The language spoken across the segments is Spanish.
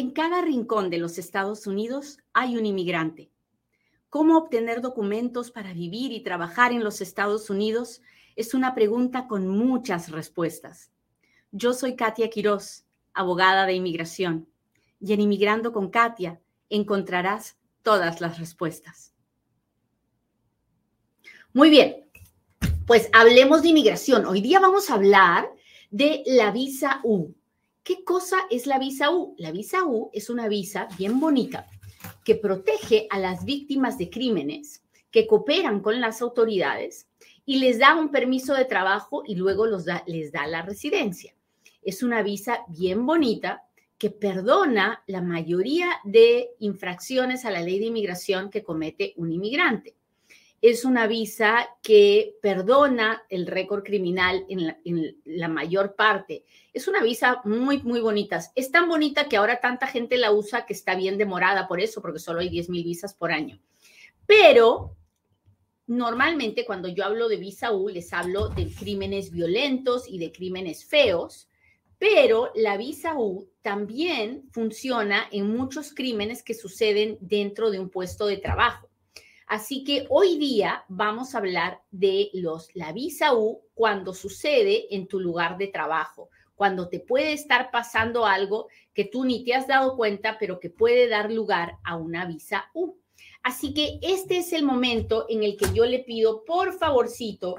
En cada rincón de los Estados Unidos hay un inmigrante. ¿Cómo obtener documentos para vivir y trabajar en los Estados Unidos? Es una pregunta con muchas respuestas. Yo soy Katia Quiroz, abogada de inmigración, y en Inmigrando con Katia encontrarás todas las respuestas. Muy bien, pues hablemos de inmigración. Hoy día vamos a hablar de la visa U. ¿Qué cosa es la visa U? La visa U es una visa bien bonita que protege a las víctimas de crímenes que cooperan con las autoridades y les da un permiso de trabajo y luego les da la residencia. Es una visa bien bonita que perdona la mayoría de infracciones a la ley de inmigración que comete un inmigrante es una visa que perdona el récord criminal en la, mayor parte. Es una visa muy, muy bonita. Es tan bonita que ahora tanta gente la usa que está bien demorada por eso, porque solo hay 10 mil visas por año. Pero normalmente cuando yo hablo de visa U, les hablo de crímenes violentos y de crímenes feos, pero la visa U también funciona en muchos crímenes que suceden dentro de un puesto de trabajo. Así que hoy día vamos a hablar de los, la visa U cuando sucede en tu lugar de trabajo, cuando te puede estar pasando algo que tú ni te has dado cuenta, pero que puede dar lugar a una visa U. Así que este es el momento en el que yo le pido, por favorcito,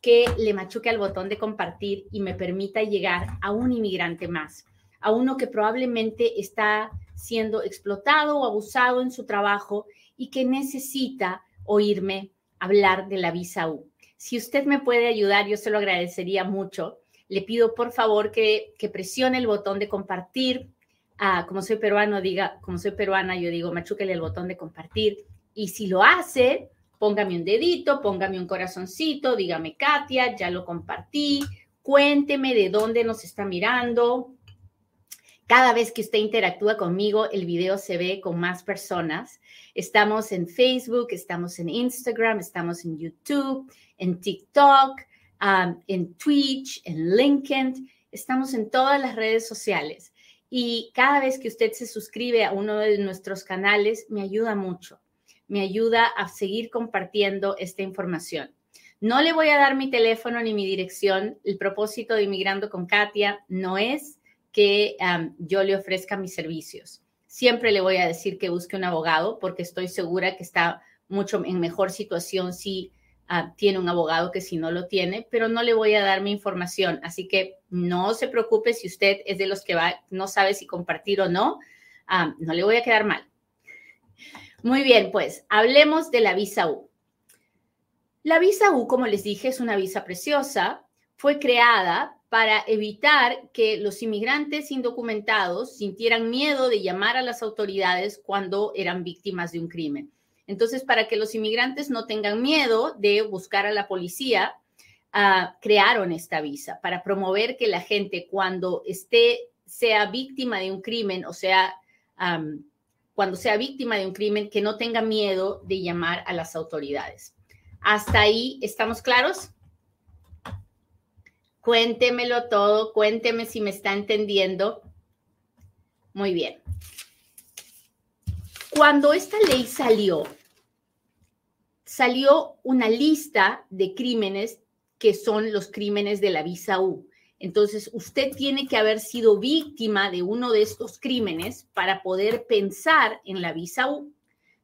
que le machuque al botón de compartir y me permita llegar a un inmigrante más, a uno que probablemente está siendo explotado o abusado en su trabajo y que necesita oírme hablar de la visa U. Si usted me puede ayudar, yo se lo agradecería mucho. Le pido por favor que, presione el botón de compartir. Ah, como soy peruano, diga, como soy peruana, yo digo, machúquele el botón de compartir. Y si lo hace, póngame un dedito, póngame un corazoncito, dígame, Katia, ya lo compartí, cuénteme de dónde nos está mirando. Cada vez que usted interactúa conmigo, el video se ve con más personas. Estamos en Facebook, estamos en Instagram, estamos en YouTube, en TikTok, um, en Twitch, en LinkedIn. Estamos en todas las redes sociales. Y cada vez que usted se suscribe a uno de nuestros canales, me ayuda mucho. Me ayuda a seguir compartiendo esta información. No le voy a dar mi teléfono ni mi dirección. El propósito de Inmigrando con Katia no es que yo le ofrezca mis servicios. Siempre le voy a decir que busque un abogado porque estoy segura que está mucho en mejor situación si ah, tiene un abogado que si no lo tiene, pero no le voy a dar mi información. Así que no se preocupe si usted es de los que va, no sabe si compartir o no, no le voy a quedar mal. Muy bien, pues hablemos de la visa U. La visa U, como les dije, es una visa preciosa. Fue creada para evitar que los inmigrantes indocumentados sintieran miedo de llamar a las autoridades cuando eran víctimas de un crimen. Entonces, para que los inmigrantes no tengan miedo de buscar a la policía, ah, crearon esta visa para promover que la gente cuando esté, sea víctima de un crimen, o sea, cuando sea víctima de un crimen, que no tenga miedo de llamar a las autoridades. ¿Hasta ahí estamos claros? Cuéntemelo todo, cuénteme si me está entendiendo. Muy bien. Cuando esta ley salió, salió una lista de crímenes que son los crímenes de la visa U. Entonces, usted tiene que haber sido víctima de uno de estos crímenes para poder pensar en la visa U.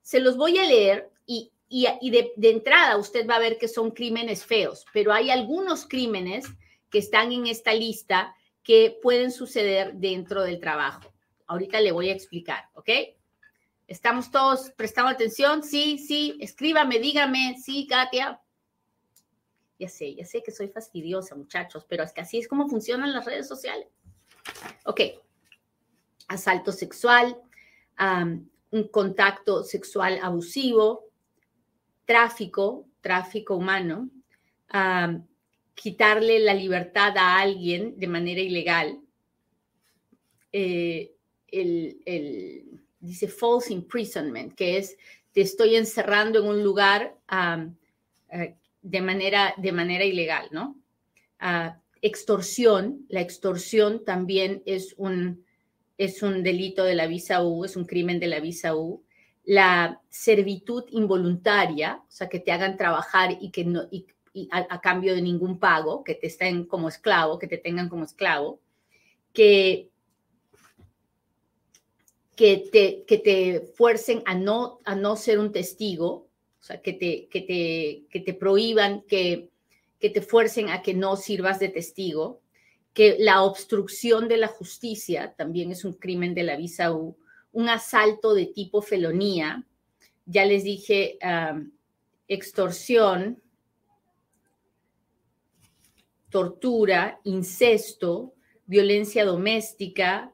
Se los voy a leer y, de, de entrada usted va a ver que son crímenes feos, pero hay algunos crímenes que están en esta lista que pueden suceder dentro del trabajo. Ahorita le voy a explicar, ¿ok? ¿Estamos todos prestando atención? Sí, sí, escríbame, dígame, sí, Katia. Ya sé, ya sé que soy fastidiosa, muchachos, pero es que así es como funcionan las redes sociales. Ok, asalto sexual, un contacto sexual abusivo, tráfico, tráfico humano, quitarle la libertad a alguien de manera ilegal. Eh, el, dice false imprisonment, que es te estoy encerrando en un lugar eh, de, manera, de manera ilegal, ¿no? Ah, extorsión, la extorsión también es un, es un delito de la visa U, es un crimen de la visa U. La servitud involuntaria, o sea, que te hagan trabajar y que no, a, cambio de ningún pago, que te estén como esclavo, que te tengan como esclavo, que, que, te, que te fuercen a no, a no ser un testigo, o sea, que te, que te, que te prohíban, que, que te fuercen a que no sirvas de testigo, que la obstrucción de la justicia también es un crimen de la visa U, un asalto de tipo felonía, ya les dije, extorsión, tortura, incesto, violencia doméstica,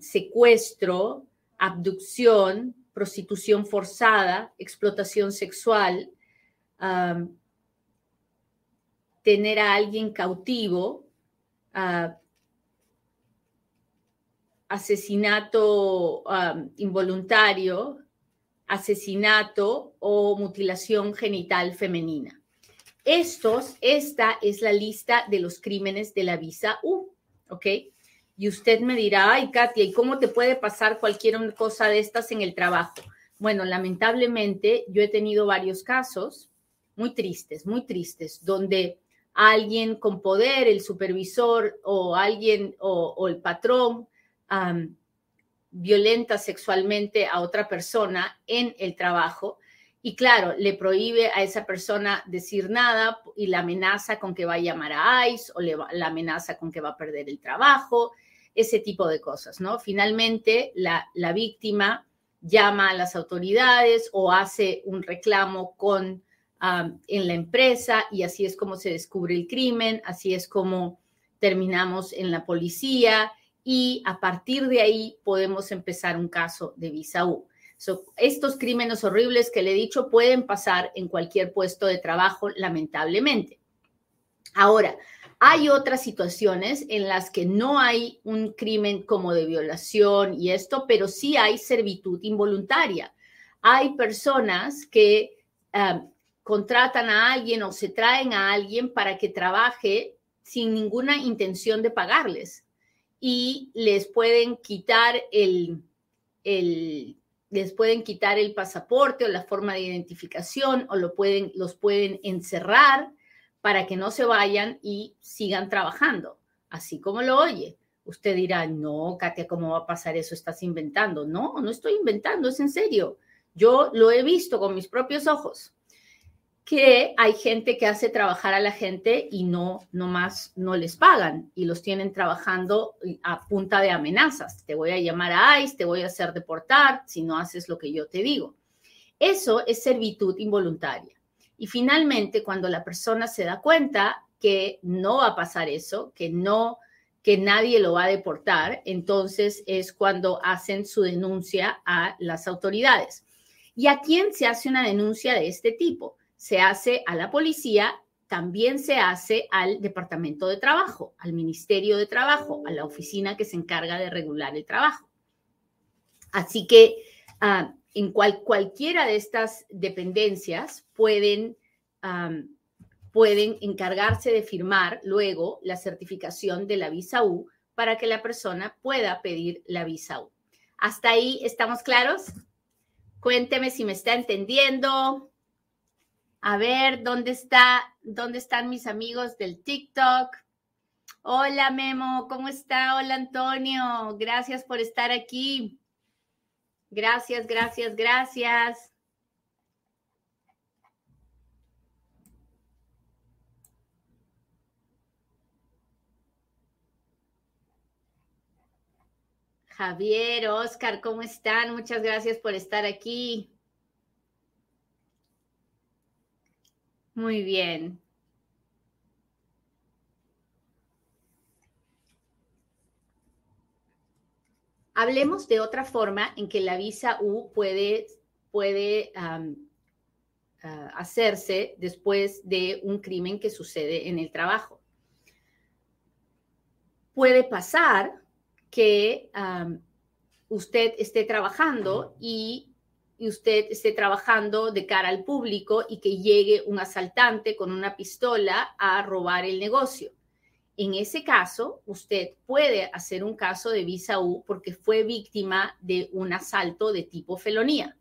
secuestro, abducción, prostitución forzada, explotación sexual, tener a alguien cautivo, asesinato involuntario, asesinato o mutilación genital femenina. Estos, esta es la lista de los crímenes de la visa U, ¿ok? Y usted me dirá, ay, Katia, ¿y cómo te puede pasar cualquier cosa de estas en el trabajo? Bueno, lamentablemente yo he tenido varios casos muy tristes, muy tristes, donde alguien con poder, el supervisor o alguien o, el patrón, violenta sexualmente a otra persona en el trabajo y claro, le prohíbe a esa persona decir nada y la amenaza con que va a llamar a ICE o le la amenaza con que va a perder el trabajo, ese tipo de cosas, ¿no? Finalmente, la, la víctima llama a las autoridades o hace un reclamo con, en la empresa y así es como se descubre el crimen, así es como terminamos en la policía y a partir de ahí podemos empezar un caso de visa U estos crímenes horribles que le he dicho pueden pasar en cualquier puesto de trabajo, lamentablemente. Ahora, hay otras situaciones en las que no hay un crimen como de violación y esto, pero sí hay servitud involuntaria. Hay personas que ah, contratan a alguien o se traen a alguien para que trabaje sin ninguna intención de pagarles y les pueden quitar el, el les pueden quitar el pasaporte o la forma de identificación o lo pueden, los pueden encerrar para que no se vayan y sigan trabajando, así como lo oye. Usted dirá, no, Katia, ¿cómo va a pasar eso? Estás inventando. No, no estoy inventando, es en serio. Yo lo he visto con mis propios ojos que hay gente que hace trabajar a la gente y no, no más, no les pagan y los tienen trabajando a punta de amenazas. Te voy a llamar a ICE, te voy a hacer deportar si no haces lo que yo te digo. Eso es servitud involuntaria. Y finalmente, cuando la persona se da cuenta que no va a pasar eso, que no, que nadie lo va a deportar, entonces es cuando hacen su denuncia a las autoridades. ¿Y a quién se hace una denuncia de este tipo? Se hace a la policía, también se hace al Departamento de Trabajo, al Ministerio de Trabajo, a la oficina que se encarga de regular el trabajo. Así que ah, en cualquiera de estas dependencias pueden, pueden encargarse de firmar luego la certificación de la visa U para que la persona pueda pedir la visa U. ¿Hasta ahí estamos claros? Cuénteme si me está entendiendo. A ver, ¿dónde está? ¿Dónde están mis amigos del TikTok? Hola Memo, ¿cómo está? Hola Antonio, gracias por estar aquí. Gracias, gracias, gracias. Javier, Oscar, ¿cómo están? Muchas gracias por estar aquí. Muy bien. Hablemos de otra forma en que la visa U puede, puede ah, hacerse después de un crimen que sucede en el trabajo. Puede pasar que usted esté trabajando y y usted esté trabajando de cara al público y que llegue un asaltante con una pistola a robar el negocio. en ese caso, usted puede hacer un caso de visa U porque fue víctima de un asalto de tipo felonía.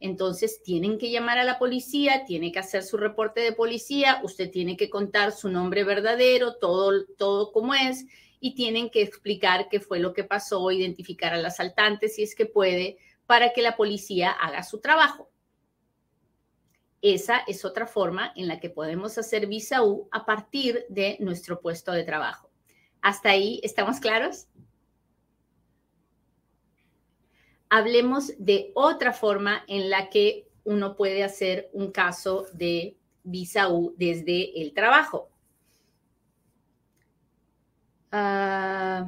Entonces, tienen que llamar a la policía, tiene que hacer su reporte de policía, usted tiene que contar su nombre verdadero, todo, todo como es, y tienen que explicar qué fue lo que pasó, identificar al asaltante si es que puede, para que la policía haga su trabajo. Esa es otra forma en la que podemos hacer visa U a partir de nuestro puesto de trabajo. ¿Hasta ahí estamos claros? Hablemos de otra forma en la que uno puede hacer un caso de visa desde el trabajo. Ah,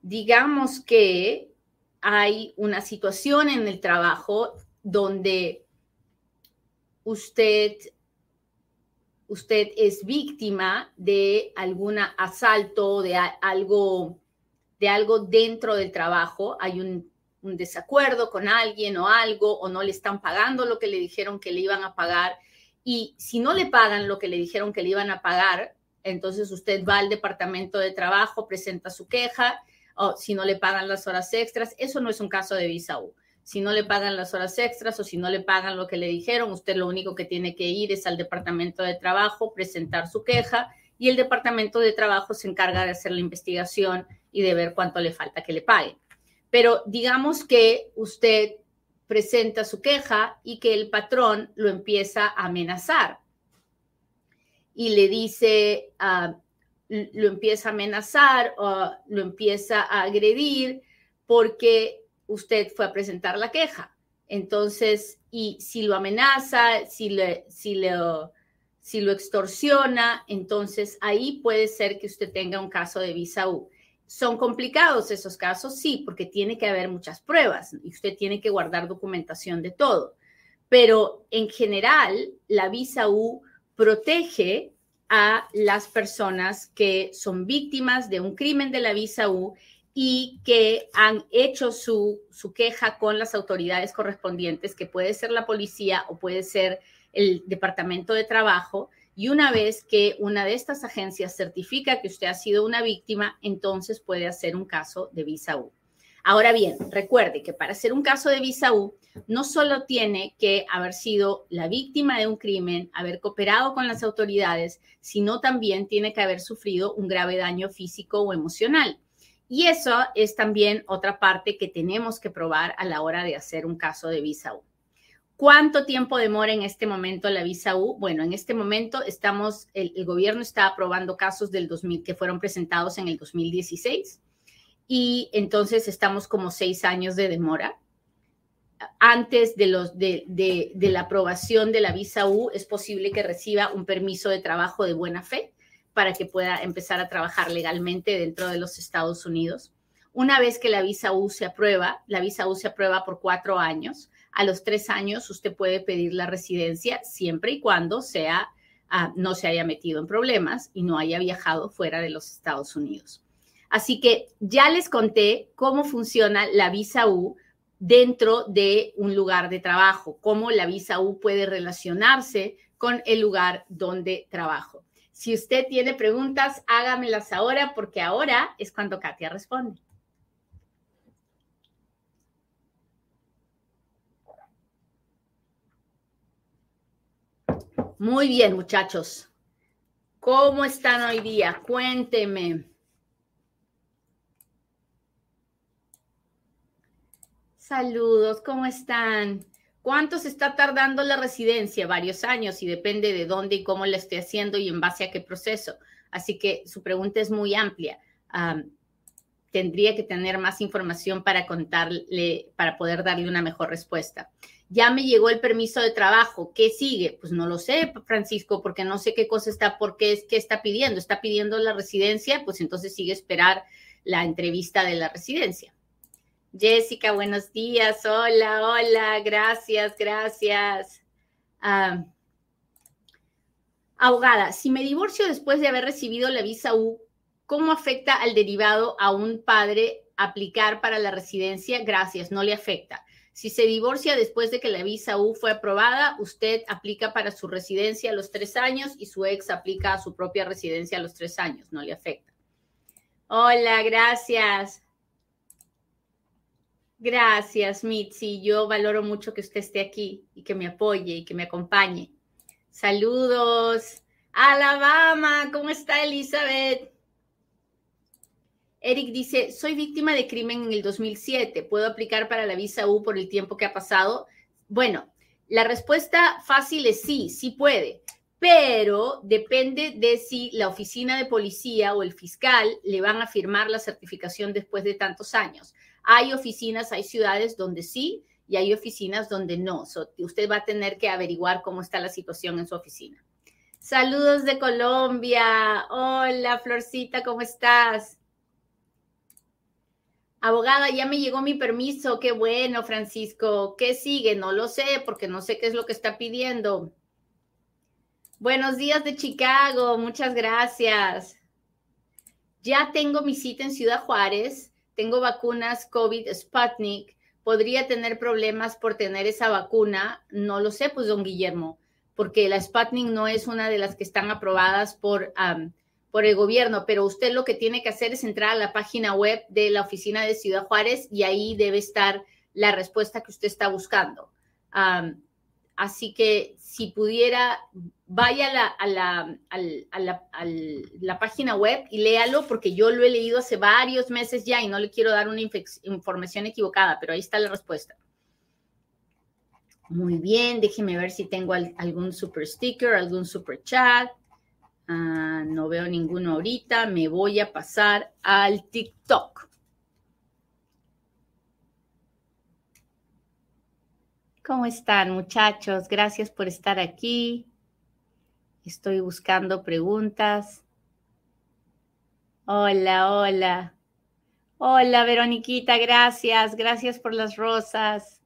digamos que hay una situación en el trabajo donde usted, usted es víctima de algún asalto, de algo, de algo dentro del trabajo, hay un, un desacuerdo con alguien o algo, o no le están pagando lo que le dijeron que le iban a pagar. Y si no le pagan lo que le dijeron que le iban a pagar, entonces usted va al departamento de trabajo, presenta su queja, o si no le pagan las horas extras, eso no es un caso de visa U si no le pagan las horas extras o si no le pagan lo que le dijeron, usted lo único que tiene que ir es al departamento de trabajo, presentar su queja y el departamento de trabajo se encarga de hacer la investigación y de ver cuánto le falta que le paguen. Pero digamos que usted presenta su queja y que el patrón lo empieza a amenazar y le dice, lo empieza a amenazar o lo empieza a agredir porque usted fue a presentar la queja. Entonces, y si lo amenaza, si, le, si, lo, si lo extorsiona, entonces ahí puede ser que usted tenga un caso de visa U. ¿Son complicados esos casos? Sí, porque tiene que haber muchas pruebas y usted tiene que guardar documentación de todo. Pero en general, la visa U protege a las personas que son víctimas de un crimen de la visa U y que han hecho su, queja con las autoridades correspondientes, que puede ser la policía o puede ser el Departamento de Trabajo. Y una vez que una de estas agencias certifica que usted ha sido una víctima, entonces puede hacer un caso de visa U. Ahora bien, recuerde que para hacer un caso de visa U, no solo tiene que haber sido la víctima de un crimen, haber cooperado con las autoridades, sino también tiene que haber sufrido un grave daño físico o emocional. Y eso es también otra parte que tenemos que probar a la hora de hacer un caso de visa U. ¿Cuánto tiempo demora en este momento la visa U? Bueno, en este momento estamos, el, gobierno está aprobando casos del 2000 que fueron presentados en el 2016 y entonces estamos como seis años de demora. Antes de, los, de, de la aprobación de la visa U es posible que reciba un permiso de trabajo de buena fe para que pueda empezar a trabajar legalmente dentro de los Estados Unidos. Una vez que la visa U se aprueba, la visa U se aprueba por cuatro años. A los tres años usted puede pedir la residencia siempre y cuando sea, ah, no se haya metido en problemas y no haya viajado fuera de los Estados Unidos. Así que ya les conté cómo funciona la visa U dentro de un lugar de trabajo, cómo la visa U puede relacionarse con el lugar donde trabajo. Si usted tiene preguntas, hágamelas ahora porque ahora es cuando Katia responde. Muy bien, muchachos. ¿Cómo están hoy día? Cuénteme. Saludos, ¿cómo están? ¿Cuánto se está tardando la residencia? Varios años y depende de dónde y cómo la esté haciendo y en base a qué proceso. Así que su pregunta es muy amplia. tendría que tener más información para contarle, para poder darle una mejor respuesta. Ya me llegó el permiso de trabajo. ¿Qué sigue? Pues no lo sé, Francisco, porque no sé qué cosa está, por qué es que está pidiendo. Está pidiendo la residencia, pues entonces sigue esperar la entrevista de la residencia. Jessica, buenos días. Hola, hola, gracias, gracias. Ah, abogada, si me divorcio después de haber recibido la visa U, ¿cómo afecta al derivado a un padre aplicar para la residencia, gracias, no le afecta. Si se divorcia después de que la visa U fue aprobada, usted aplica para su residencia a los tres años y su ex aplica a su propia residencia a los tres años, no le afecta. Hola, gracias. Gracias, Mitzi. Yo valoro mucho que usted esté aquí y que me apoye y que me acompañe. Saludos. Alabama, ¿cómo está Elizabeth? Eric dice, soy víctima de crimen en el 2007, ¿puedo aplicar para la visa U por el tiempo que ha pasado? Bueno, la respuesta fácil es sí, sí puede, pero depende de si la oficina de policía o el fiscal le van a firmar la certificación después de tantos años. Hay oficinas, hay ciudades donde sí y hay oficinas donde no. usted va a tener que averiguar cómo está la situación en su oficina. Saludos de Colombia. Hola, Florcita, ¿cómo estás? Abogada, ya me llegó mi permiso. Qué bueno, Francisco. ¿Qué sigue? No lo sé porque no sé qué es lo que está pidiendo. Buenos días de Chicago. Muchas gracias. Ya tengo mi cita en Ciudad Juárez. Tengo vacunas COVID Sputnik. ¿Podría tener problemas por tener esa vacuna? No lo sé, pues, don Guillermo, porque la Sputnik no es una de las que están aprobadas por por el gobierno, pero usted lo que tiene que hacer es entrar a la página web de la oficina de Ciudad Juárez y ahí debe estar la respuesta que usted está buscando. así que si pudiera, vaya a la, a, la, página web y léalo, porque yo lo he leído hace varios meses ya y no le quiero dar una información equivocada, pero ahí está la respuesta. Muy bien, déjeme ver si tengo algún super sticker, algún super chat. Ah, no veo ninguno ahorita. Me voy a pasar al TikTok. ¿Cómo están muchachos? Gracias por estar aquí. Estoy buscando preguntas. Hola, hola. Hola, Veroniquita, gracias. Gracias por las rosas.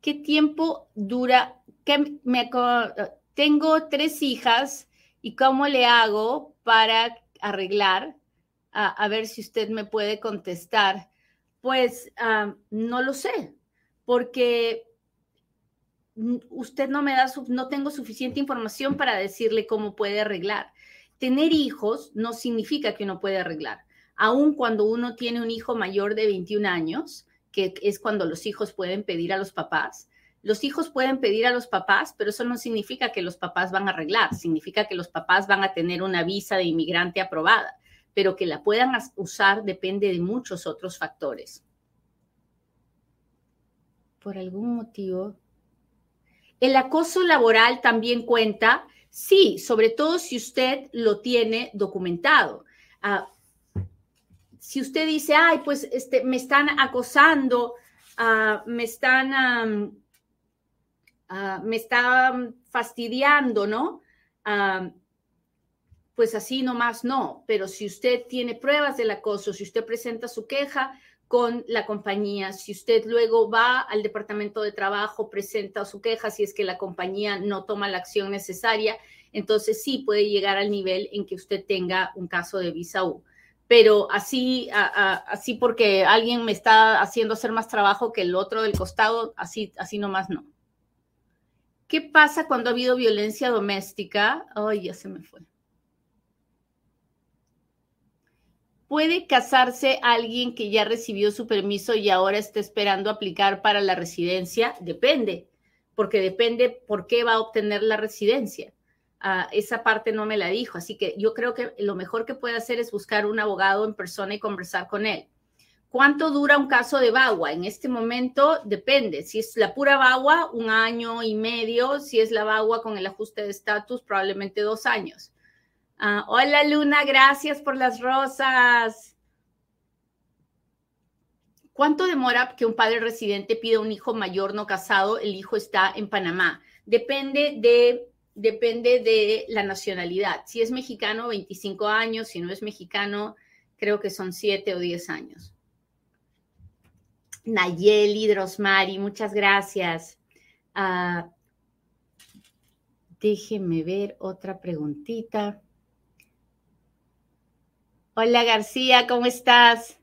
¿Qué tiempo dura? ¿Qué me, tengo tres hijas y cómo le hago para arreglar, a, ver si usted me puede contestar. Pues ah, no lo sé, porque usted no me da, no tengo suficiente información para decirle cómo puede arreglar. Tener hijos no significa que uno puede arreglar. Aun cuando uno tiene un hijo mayor de 21 años, que es cuando los hijos pueden pedir a los papás, los hijos pueden pedir a los papás, pero eso no significa que los papás van a arreglar, significa que los papás van a tener una visa de inmigrante aprobada, pero que la puedan usar depende de muchos otros factores. Por algún motivo. El acoso laboral también cuenta, sí, sobre todo si usted lo tiene documentado. Ah, si usted dice, ay, pues este, me están acosando, ah, me están Ah, me está fastidiando, ¿no? Pues así nomás no, pero si usted tiene pruebas del acoso, si usted presenta su queja con la compañía, si usted luego va al departamento de trabajo, presenta su queja, si es que la compañía no toma la acción necesaria, entonces sí puede llegar al nivel en que usted tenga un caso de visa U. Pero así, así porque alguien me está haciendo hacer más trabajo que el otro del costado, así, así nomás no. ¿Qué pasa cuando ha habido violencia doméstica? Ay, ya se me fue. ¿Puede casarse alguien que ya recibió su permiso y ahora está esperando aplicar para la residencia? Depende, porque depende por qué va a obtener la residencia. Ah, esa parte no me la dijo, así que yo creo que lo mejor que puede hacer es buscar un abogado en persona y conversar con él. ¿Cuánto dura un caso de bagua? En este momento depende. Si es la pura bagua, un año y medio. Si es la bagua con el ajuste de estatus, probablemente dos años. Ah, hola Luna, gracias por las rosas. ¿Cuánto demora que un padre residente pida un hijo mayor no casado? El hijo está en Panamá. Depende de, depende de la nacionalidad. Si es mexicano, 25 años. Si no es mexicano, creo que son 7 o 10 años. Nayeli, Drosmari, muchas gracias. Ah, déjeme ver otra preguntita. Hola García, ¿cómo estás?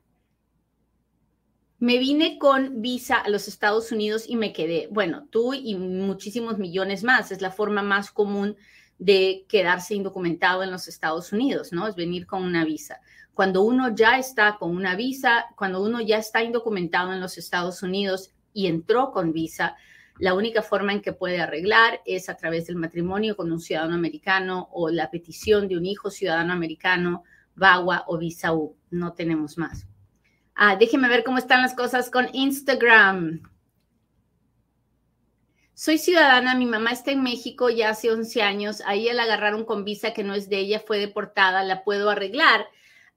Me vine con visa a los Estados Unidos y me quedé. Bueno, tú y muchísimos millones más. Es la forma más común de quedarse indocumentado en los Estados Unidos, ¿no? Es venir con una visa. Cuando uno ya está con una visa, cuando uno ya está indocumentado en los Estados Unidos y entró con visa, la única forma en que puede arreglar es a través del matrimonio con un ciudadano americano o la petición de un hijo ciudadano americano, VAWA o visa U. No tenemos más. Ah, déjeme ver cómo están las cosas con Instagram. Soy ciudadana, mi mamá está en México ya hace 11 años, a ella la agarraron con visa que no es de ella, fue deportada, la puedo arreglar.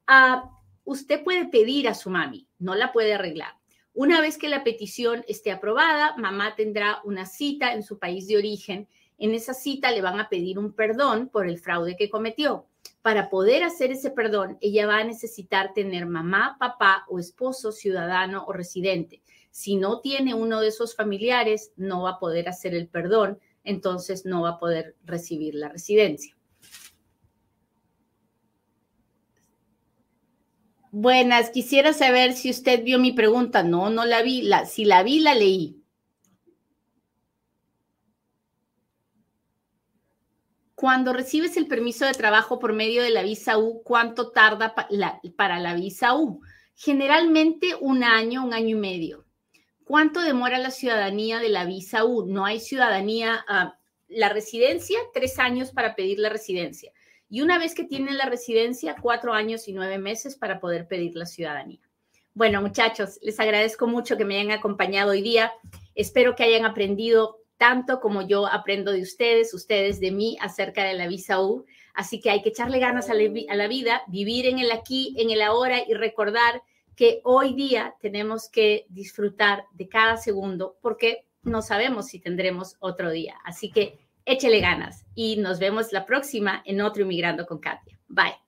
Ah, usted puede pedir a su mami, no la puede arreglar. Una vez que la petición esté aprobada, mamá tendrá una cita en su país de origen. En esa cita le van a pedir un perdón por el fraude que cometió. Para poder hacer ese perdón, ella va a necesitar tener mamá, papá o esposo, ciudadano o residente. Si no tiene uno de esos familiares, no va a poder hacer el perdón, entonces no va a poder recibir la residencia. Buenas, quisiera saber si usted vio mi pregunta. No, no la vi. Si la vi, la leí. Cuando recibes el permiso de trabajo por medio de la visa U, ¿cuánto tarda para la visa U? Generalmente un año, un año y medio. ¿Cuánto demora la ciudadanía de la visa U? No hay ciudadanía, ah, la residencia, tres años para pedir la residencia. Y una vez que tienen la residencia, cuatro años y nueve meses para poder pedir la ciudadanía. Bueno, muchachos, les agradezco mucho que me hayan acompañado hoy día. Espero que hayan aprendido tanto como yo aprendo de ustedes, ustedes de mí acerca de la visa U. Así que hay que echarle ganas a la, vida, vivir en el aquí, en el ahora y recordar que hoy día tenemos que disfrutar de cada segundo porque no sabemos si tendremos otro día. Así que échele ganas y nos vemos la próxima en otro Inmigrando con Katia. Bye.